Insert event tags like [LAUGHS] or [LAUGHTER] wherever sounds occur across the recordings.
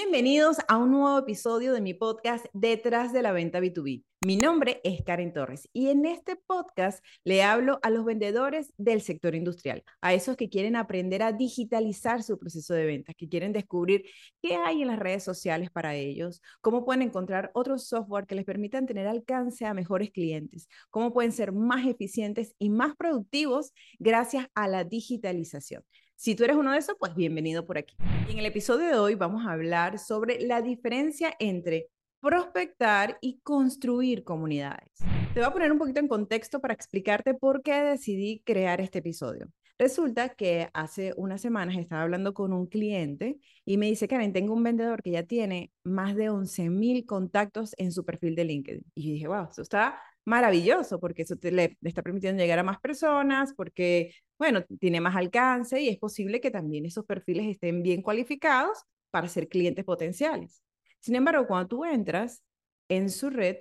Bienvenidos a un nuevo episodio de mi podcast Detrás de la Venta B2B. Mi nombre es Karen Torres y en este podcast le hablo a los vendedores del sector industrial, a esos que quieren aprender a digitalizar su proceso de ventas, que quieren descubrir qué hay en las redes sociales para ellos, cómo pueden encontrar otro software que les permitan tener alcance a mejores clientes, cómo pueden ser más eficientes y más productivos gracias a la digitalización. Si tú eres uno de esos, pues bienvenido por aquí. Y en el episodio de hoy vamos a hablar sobre la diferencia entre prospectar y construir comunidades. Te voy a poner un poquito en contexto para explicarte por qué decidí crear este episodio. Resulta que hace unas semanas estaba hablando con un cliente y me dice, Karen, tengo un vendedor que ya tiene más de 11 mil contactos en su perfil de LinkedIn. Y yo dije, wow, eso está maravilloso porque eso te, le, está permitiendo llegar a más personas, porque, bueno, tiene más alcance y es posible que también esos perfiles estén bien cualificados para ser clientes potenciales. Sin embargo, cuando tú entras en su red,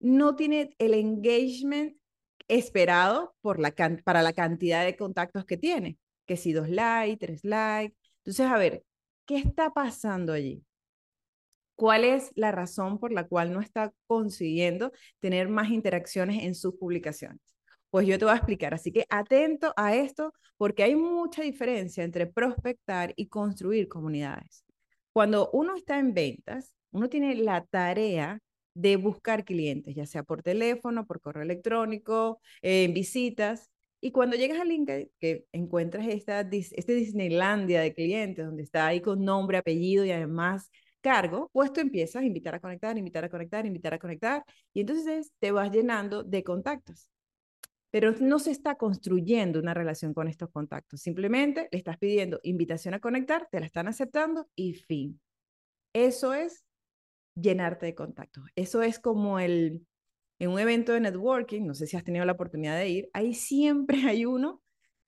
no tiene el engagement esperado por la para la cantidad de contactos que tiene, que si dos likes, tres likes. Entonces, a ver, ¿qué está pasando allí? ¿Cuál es la razón por la cual no está consiguiendo tener más interacciones en sus publicaciones? Pues yo te voy a explicar, así que atento a esto porque hay mucha diferencia entre prospectar y construir comunidades. Cuando uno está en ventas, uno tiene la tarea de buscar clientes, ya sea por teléfono, por correo electrónico, en visitas. Y cuando llegas a LinkedIn, que encuentras esta, este Disneylandia de clientes, donde está ahí con nombre, apellido y además cargo, pues tú empiezas a invitar a conectar, invitar a conectar, invitar a conectar, y entonces te vas llenando de contactos. Pero no se está construyendo una relación con estos contactos, simplemente le estás pidiendo invitación a conectar, te la están aceptando y fin. Eso es llenarte de contactos. Eso es como el, en un evento de networking, no sé si has tenido la oportunidad de ir, ahí siempre [LAUGHS] hay uno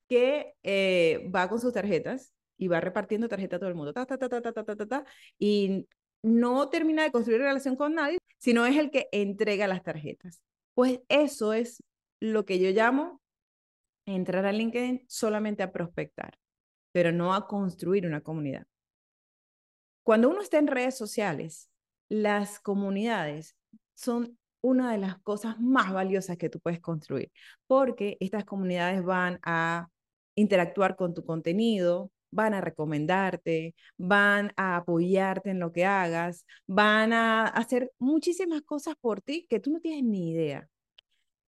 que eh, va con sus tarjetas y va repartiendo tarjeta a todo el mundo, ta, ta, ta, ta, ta, ta, ta, ta, y no termina de construir relación con nadie, sino es el que entrega las tarjetas. Pues eso es lo que yo llamo entrar a LinkedIn solamente a prospectar, pero no a construir una comunidad. Cuando uno está en redes sociales, las comunidades son una de las cosas más valiosas que tú puedes construir, porque estas comunidades van a interactuar con tu contenido, van a recomendarte, van a apoyarte en lo que hagas, van a hacer muchísimas cosas por ti que tú no tienes ni idea.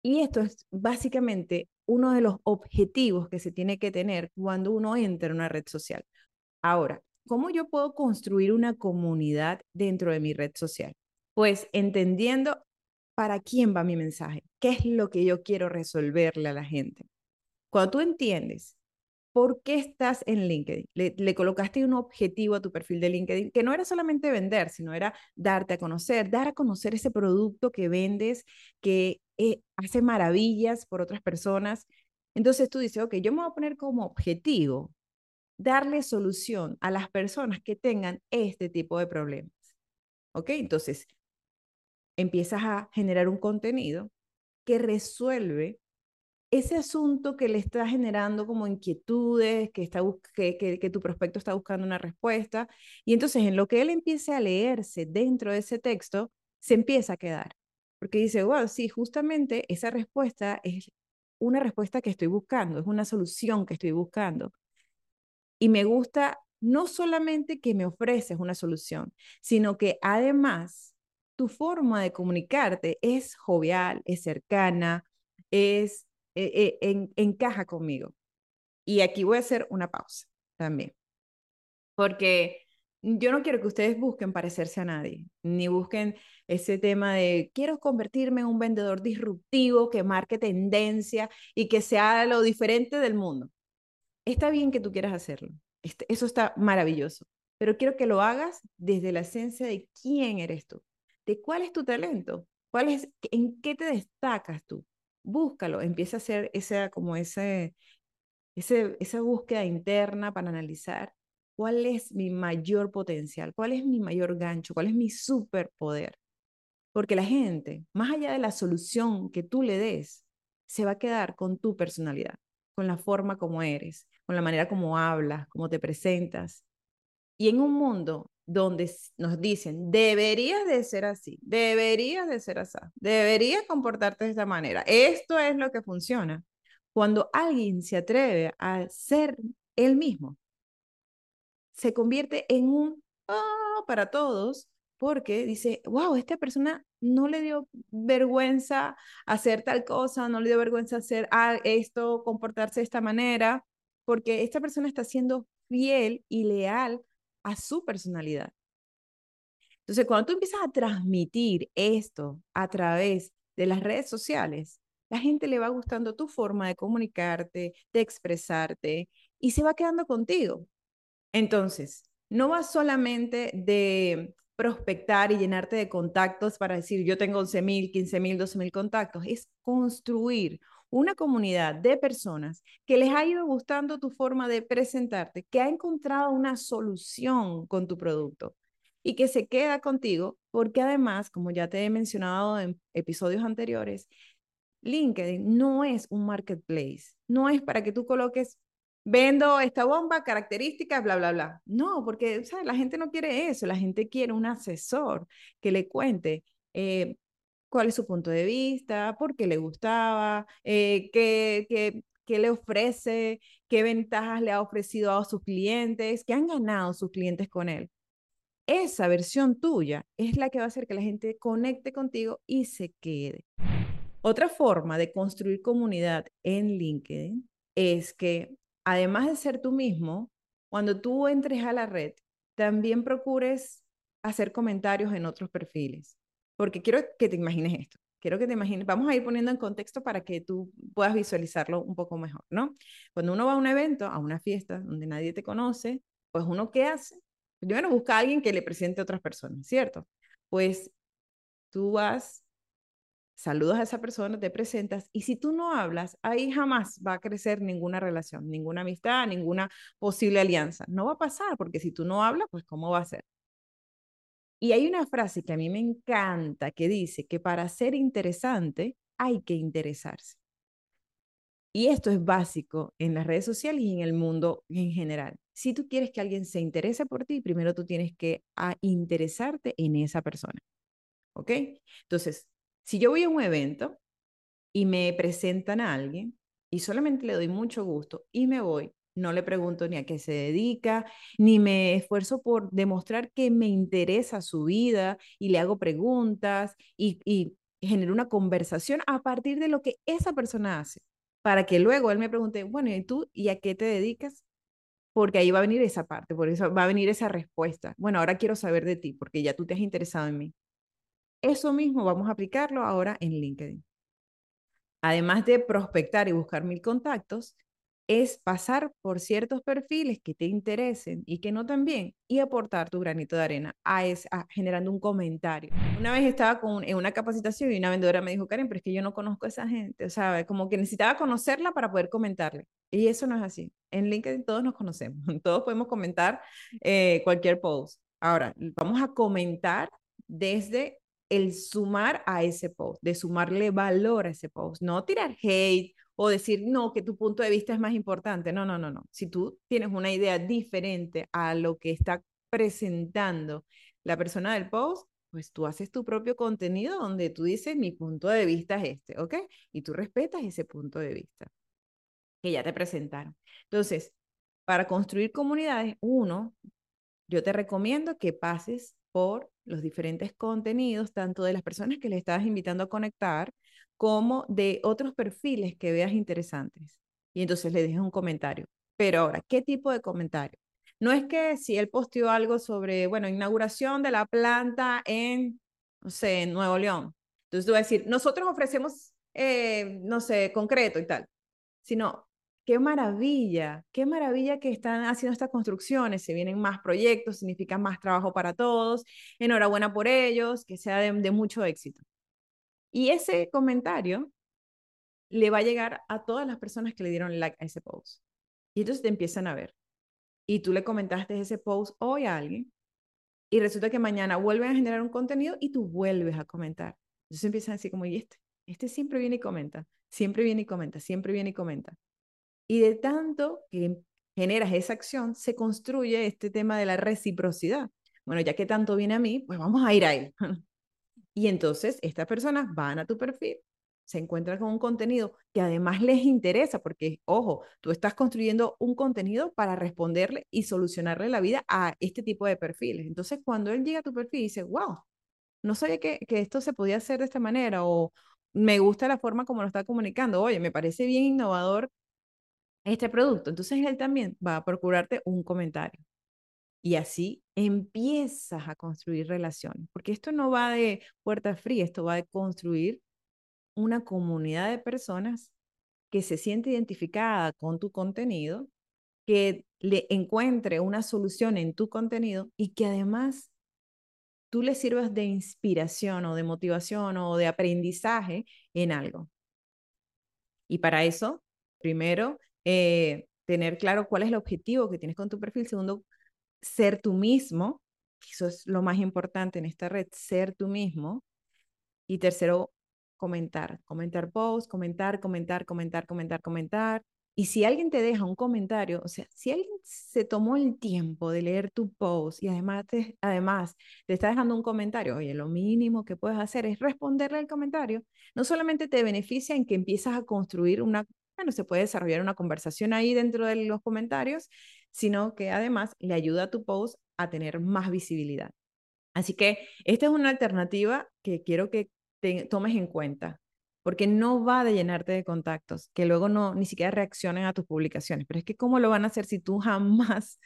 Y esto es básicamente uno de los objetivos que se tiene que tener cuando uno entra en una red social. Ahora, ¿cómo yo puedo construir una comunidad dentro de mi red social? Pues entendiendo para quién va mi mensaje, qué es lo que yo quiero resolverle a la gente. Cuando tú entiendes ¿por qué estás en LinkedIn? Le, colocaste un objetivo a tu perfil de LinkedIn que no era solamente vender, sino era darte a conocer, dar a conocer ese producto que vendes, que eh, hace maravillas por otras personas. Entonces tú dices, ok, yo me voy a poner como objetivo darle solución a las personas que tengan este tipo de problemas. ¿Ok? Entonces, empiezas a generar un contenido que resuelve ese asunto que le está generando como inquietudes, que, está que, que, tu prospecto está buscando una respuesta, y entonces en lo que él empiece a leerse dentro de ese texto, se empieza a quedar, porque dice, wow, sí, justamente esa respuesta es una respuesta que estoy buscando, es una solución que estoy buscando. Y me gusta no solamente que me ofreces una solución, sino que además tu forma de comunicarte es jovial, es cercana, es eh, eh, encaja conmigo. Y aquí voy a hacer una pausa también, porque yo no quiero que ustedes busquen parecerse a nadie, ni busquen ese tema de quiero convertirme en un vendedor disruptivo que marque tendencia y que sea lo diferente del mundo. Está bien que tú quieras hacerlo, eso está maravilloso, pero quiero que lo hagas desde la esencia de quién eres tú, de cuál es tu talento, cuál es, en qué te destacas tú búscalo, empieza a hacer esa, como ese, ese, esa búsqueda interna para analizar cuál es mi mayor potencial, cuál es mi mayor gancho, cuál es mi superpoder. Porque la gente, más allá de la solución que tú le des, se va a quedar con tu personalidad, con la forma como eres, con la manera como hablas, como te presentas. Y en un mundo donde nos dicen, deberías de ser así, deberías de ser así, deberías comportarte de esta manera. Esto es lo que funciona. Cuando alguien se atreve a ser él mismo, se convierte en un oh, para todos porque dice, wow, esta persona no le dio vergüenza hacer tal cosa, no le dio vergüenza hacer esto, comportarse de esta manera, porque esta persona está siendo fiel y leal a su personalidad. Entonces, cuando tú empiezas a transmitir esto a través de las redes sociales, la gente le va gustando tu forma de comunicarte, de expresarte y se va quedando contigo. Entonces, no va solamente de prospectar y llenarte de contactos para decir yo tengo 11 mil, 15 mil, 12 mil contactos, es construir una comunidad de personas que les ha ido gustando tu forma de presentarte, que ha encontrado una solución con tu producto y que se queda contigo porque además, como ya te he mencionado en episodios anteriores, LinkedIn no es un marketplace, no es para que tú coloques vendo esta bomba, características, bla, bla, bla. No, porque la gente no quiere eso, la gente quiere un asesor que le cuente eh, cuál es su punto de vista, por qué le gustaba, eh, qué, qué, qué le ofrece, qué ventajas le ha ofrecido a sus clientes, qué han ganado sus clientes con él. Esa versión tuya es la que va a hacer que la gente conecte contigo y se quede. Otra forma de construir comunidad en LinkedIn es que además de ser tú mismo, cuando tú entres a la red, también procures hacer comentarios en otros perfiles. Porque quiero que te imagines esto. Quiero que te imagines, vamos a ir poniendo en contexto para que tú puedas visualizarlo un poco mejor, ¿no? Cuando uno va a un evento, a una fiesta donde nadie te conoce, pues uno qué hace? Primero busca a alguien que le presente a otras personas, ¿cierto? Pues tú vas saludas a esa persona, te presentas y si tú no hablas, ahí jamás va a crecer ninguna relación, ninguna amistad, ninguna posible alianza. No va a pasar porque si tú no hablas, pues ¿cómo va a ser? Y hay una frase que a mí me encanta que dice que para ser interesante hay que interesarse. Y esto es básico en las redes sociales y en el mundo en general. Si tú quieres que alguien se interese por ti, primero tú tienes que a interesarte en esa persona. ¿Ok? Entonces, si yo voy a un evento y me presentan a alguien y solamente le doy mucho gusto y me voy, no le pregunto ni a qué se dedica, ni me esfuerzo por demostrar que me interesa su vida y le hago preguntas y, y genero una conversación a partir de lo que esa persona hace, para que luego él me pregunte, bueno, ¿y tú y a qué te dedicas? Porque ahí va a venir esa parte, por eso va a venir esa respuesta. Bueno, ahora quiero saber de ti, porque ya tú te has interesado en mí. Eso mismo vamos a aplicarlo ahora en LinkedIn. Además de prospectar y buscar mil contactos, es pasar por ciertos perfiles que te interesen y que no también y aportar tu granito de arena a, generando un comentario. Una vez estaba con, en una capacitación y una vendedora me dijo, Karen, pero es que yo no conozco a esa gente, o sea, como que necesitaba conocerla para poder comentarle. Y eso no es así. En LinkedIn todos nos conocemos, [LAUGHS] todos podemos comentar eh, cualquier post. Ahora, vamos a comentar desde el sumar a ese post, de sumarle valor a ese post, no tirar hate o decir, no, que tu punto de vista es más importante. No, no, no, no. Si tú tienes una idea diferente a lo que está presentando la persona del post, pues tú haces tu propio contenido donde tú dices, mi punto de vista es este, ¿ok? Y tú respetas ese punto de vista que ya te presentaron. Entonces, para construir comunidades, uno, yo te recomiendo que pases por los diferentes contenidos, tanto de las personas que le estás invitando a conectar, como de otros perfiles que veas interesantes. Y entonces le dejes un comentario. Pero ahora, ¿qué tipo de comentario? No es que si él posteó algo sobre, bueno, inauguración de la planta en, no sé, en Nuevo León. Entonces tú vas a decir, nosotros ofrecemos, eh, no sé, concreto y tal. Sino, Qué maravilla, qué maravilla que están haciendo estas construcciones. Se vienen más proyectos, significa más trabajo para todos. Enhorabuena por ellos, que sea de, mucho éxito. Y ese comentario le va a llegar a todas las personas que le dieron like a ese post. Y entonces te empiezan a ver. Y tú le comentaste ese post hoy a alguien y resulta que mañana vuelven a generar un contenido y tú vuelves a comentar. Entonces empiezan así como, y este, este siempre viene y comenta, siempre viene y comenta, siempre viene y comenta. Y de tanto que generas esa acción, se construye este tema de la reciprocidad, bueno, ya que tanto viene a mí, pues vamos a ir a él. [LAUGHS] y entonces estas personas van a tu perfil, se encuentran con un contenido que además les interesa, porque, ojo, tú estás construyendo un contenido para responderle y solucionarle la vida a este tipo de perfiles. Entonces, cuando él llega a tu perfil y dice, wow, no sabía que, que esto se podía hacer de esta manera, o me gusta la forma como lo está comunicando, oye, me parece bien innovador este producto. Entonces, él también va a procurarte un comentario. Y así empiezas a construir relaciones, porque esto no va de puerta fría, esto va de construir una comunidad de personas que se siente identificada con tu contenido, que le encuentre una solución en tu contenido y que además tú le sirvas de inspiración o de motivación o de aprendizaje en algo. Y para eso, primero, eh, tener claro cuál es el objetivo que tienes con tu perfil. Segundo, ser tú mismo. Eso es lo más importante en esta red, ser tú mismo. Y tercero, comentar, comentar post, comentar, comentar, comentar, comentar, comentar. Y si alguien te deja un comentario, o sea, si alguien se tomó el tiempo de leer tu post y además te, además te está dejando un comentario, oye, lo mínimo que puedes hacer es responderle al comentario. No solamente te beneficia en que empiezas a construir una, bueno, se puede desarrollar una conversación ahí dentro de los comentarios, sino que además le ayuda a tu post a tener más visibilidad. Así que esta es una alternativa que quiero que tomes en cuenta, porque no va de llenarte de contactos, que luego no ni siquiera reaccionen a tus publicaciones, pero es que cómo lo van a hacer si tú jamás,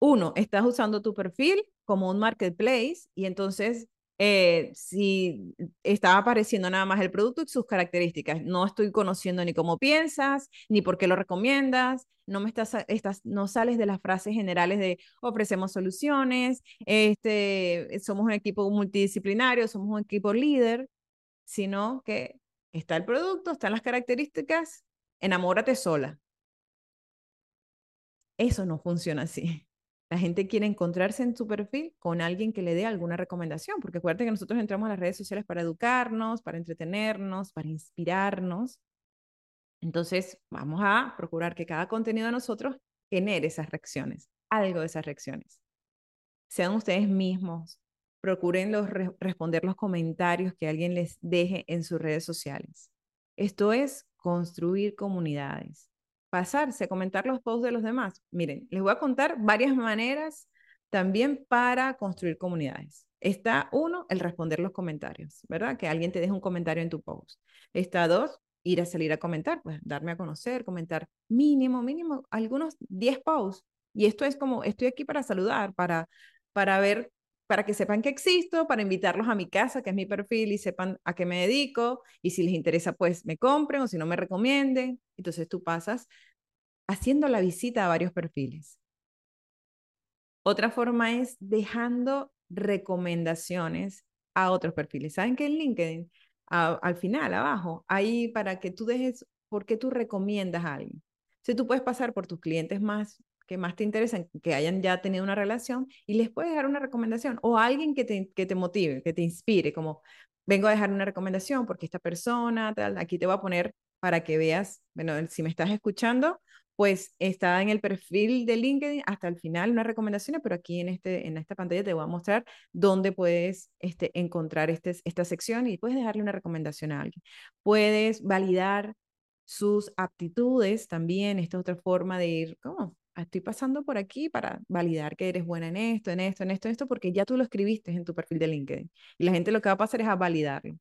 uno, estás usando tu perfil como un marketplace y entonces eh, si está apareciendo nada más el producto y sus características. No estoy conociendo ni cómo piensas, ni por qué lo recomiendas, no, me estás, estás, no sales de las frases generales de ofrecemos soluciones, este, somos un equipo multidisciplinario, somos un equipo líder sino que está el producto, están las características, enamórate sola. Eso no funciona así. La gente quiere encontrarse en su perfil con alguien que le dé alguna recomendación, porque acuérdate que nosotros entramos a las redes sociales para educarnos, para entretenernos, para inspirarnos. Entonces, vamos a procurar que cada contenido de nosotros genere esas reacciones, algo de esas reacciones. Sean ustedes mismos, procuren responder los comentarios que alguien les deje en sus redes sociales. Esto es construir comunidades. Pasarse comentar los posts de los demás. Miren, les voy a contar varias maneras también para construir comunidades. Está uno, el responder los comentarios, ¿verdad? Que alguien te deje un comentario en tu post. Está dos, ir a salir a comentar, pues darme a conocer, comentar mínimo, mínimo, algunos 10 posts. Y esto es como, estoy aquí para saludar, para, para ver para que sepan que existo, para invitarlos a mi casa, que es mi perfil, y sepan a qué me dedico, y si les interesa, pues me compren o si no me recomienden. Entonces tú pasas haciendo la visita a varios perfiles. Otra forma es dejando recomendaciones a otros perfiles. ¿Saben que en LinkedIn, al final, abajo, ahí para que tú dejes por qué tú recomiendas a alguien? Si tú puedes pasar por tus clientes más que más te interesan, que hayan ya tenido una relación y les puedes dar una recomendación o alguien que te, que te motive, que te inspire, como vengo a dejar una recomendación porque esta persona, tal, aquí te voy a poner para que veas, bueno, si me estás escuchando, pues está en el perfil de LinkedIn hasta el final unas recomendaciones, pero aquí en, este, en esta pantalla te voy a mostrar dónde puedes este, encontrar este, esta sección y puedes dejarle una recomendación a alguien. Puedes validar sus aptitudes también, esta es otra forma de ir, ¿cómo? Estoy pasando por aquí para validar que eres buena en esto, en esto, en esto, esto, porque ya tú lo escribiste en tu perfil de LinkedIn. Y la gente lo que va a pasar es a validarlo.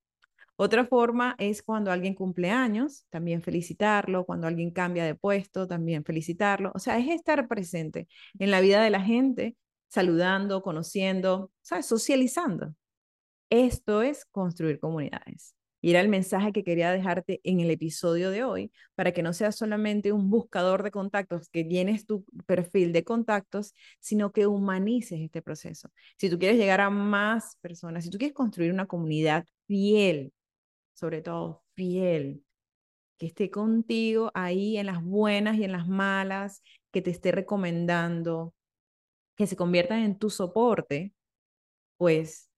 Otra forma es cuando alguien cumple años, también felicitarlo, cuando alguien cambia de puesto, también felicitarlo. O sea, es estar presente en la vida de la gente, saludando, conociendo, ¿sabes? Socializando. Esto es construir comunidades. Y era el mensaje que quería dejarte en el episodio de hoy, para que no seas solamente un buscador de contactos, que llenes tu perfil de contactos, sino que humanices este proceso. Si tú quieres llegar a más personas, si tú quieres construir una comunidad fiel, sobre todo fiel, que esté contigo ahí en las buenas y en las malas, que te esté recomendando, que se convierta en tu soporte, pues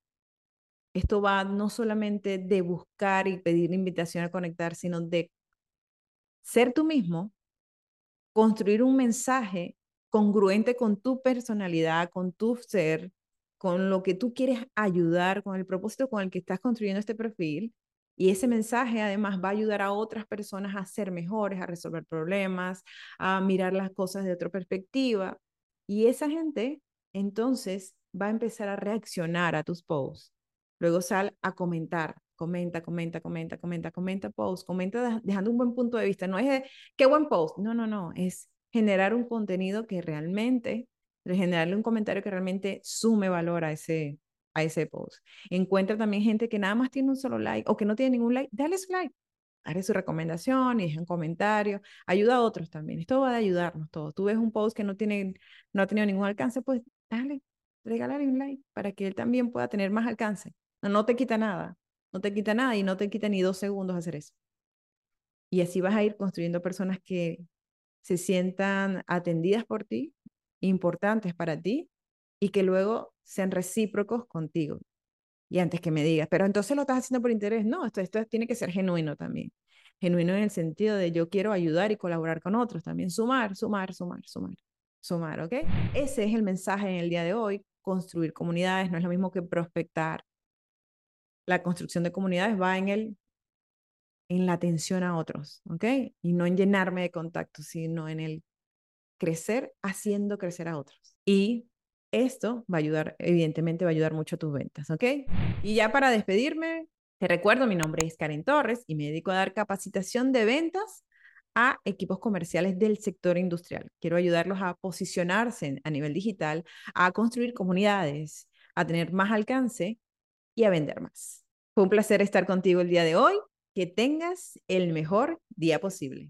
esto va no solamente de buscar y pedir invitación a conectar, sino de ser tú mismo, construir un mensaje congruente con tu personalidad, con tu ser, con lo que tú quieres ayudar, con el propósito con el que estás construyendo este perfil. Y ese mensaje además va a ayudar a otras personas a ser mejores, a resolver problemas, a mirar las cosas de otra perspectiva. Y esa gente entonces va a empezar a reaccionar a tus posts. Luego sal a comentar, comenta, comenta, comenta, comenta, comenta post, comenta dejando un buen punto de vista. No es de, qué buen post, no, no, no, es generar un contenido que realmente, generarle un comentario que realmente sume valor a ese, a ese post. Encuentra también gente que nada más tiene un solo like o que no tiene ningún like, dale su like, haré su recomendación y deja un comentario, ayuda a otros también. Esto va a ayudarnos todos. Tú ves un post que no, tiene, no ha tenido ningún alcance, pues dale, regálale un like para que él también pueda tener más alcance. No, te quita nada, no te quita nada y no te quita ni dos segundos hacer eso. Y así vas a ir construyendo personas que se sientan atendidas por ti, importantes para ti y que luego sean recíprocos contigo. Y antes que me digas, pero entonces lo estás haciendo por interés. No, esto, esto tiene que ser genuino también. Genuino en el sentido de yo quiero ayudar y colaborar con otros también. Sumar, sumar, sumar, sumar, sumar, ¿ok? Ese es el mensaje en el día de hoy. Construir comunidades no es lo mismo que prospectar, la construcción de comunidades va en el en la atención a otros, ¿ok? Y no en llenarme de contactos, sino en el crecer haciendo crecer a otros. Y esto va a ayudar, evidentemente va a ayudar mucho a tus ventas, ¿ok? Y ya para despedirme, te recuerdo, mi nombre es Karen Torres y me dedico a dar capacitación de ventas a equipos comerciales del sector industrial. Quiero ayudarlos a posicionarse a nivel digital, a construir comunidades, a tener más alcance y a vender más. Fue un placer estar contigo el día de hoy. Que tengas el mejor día posible.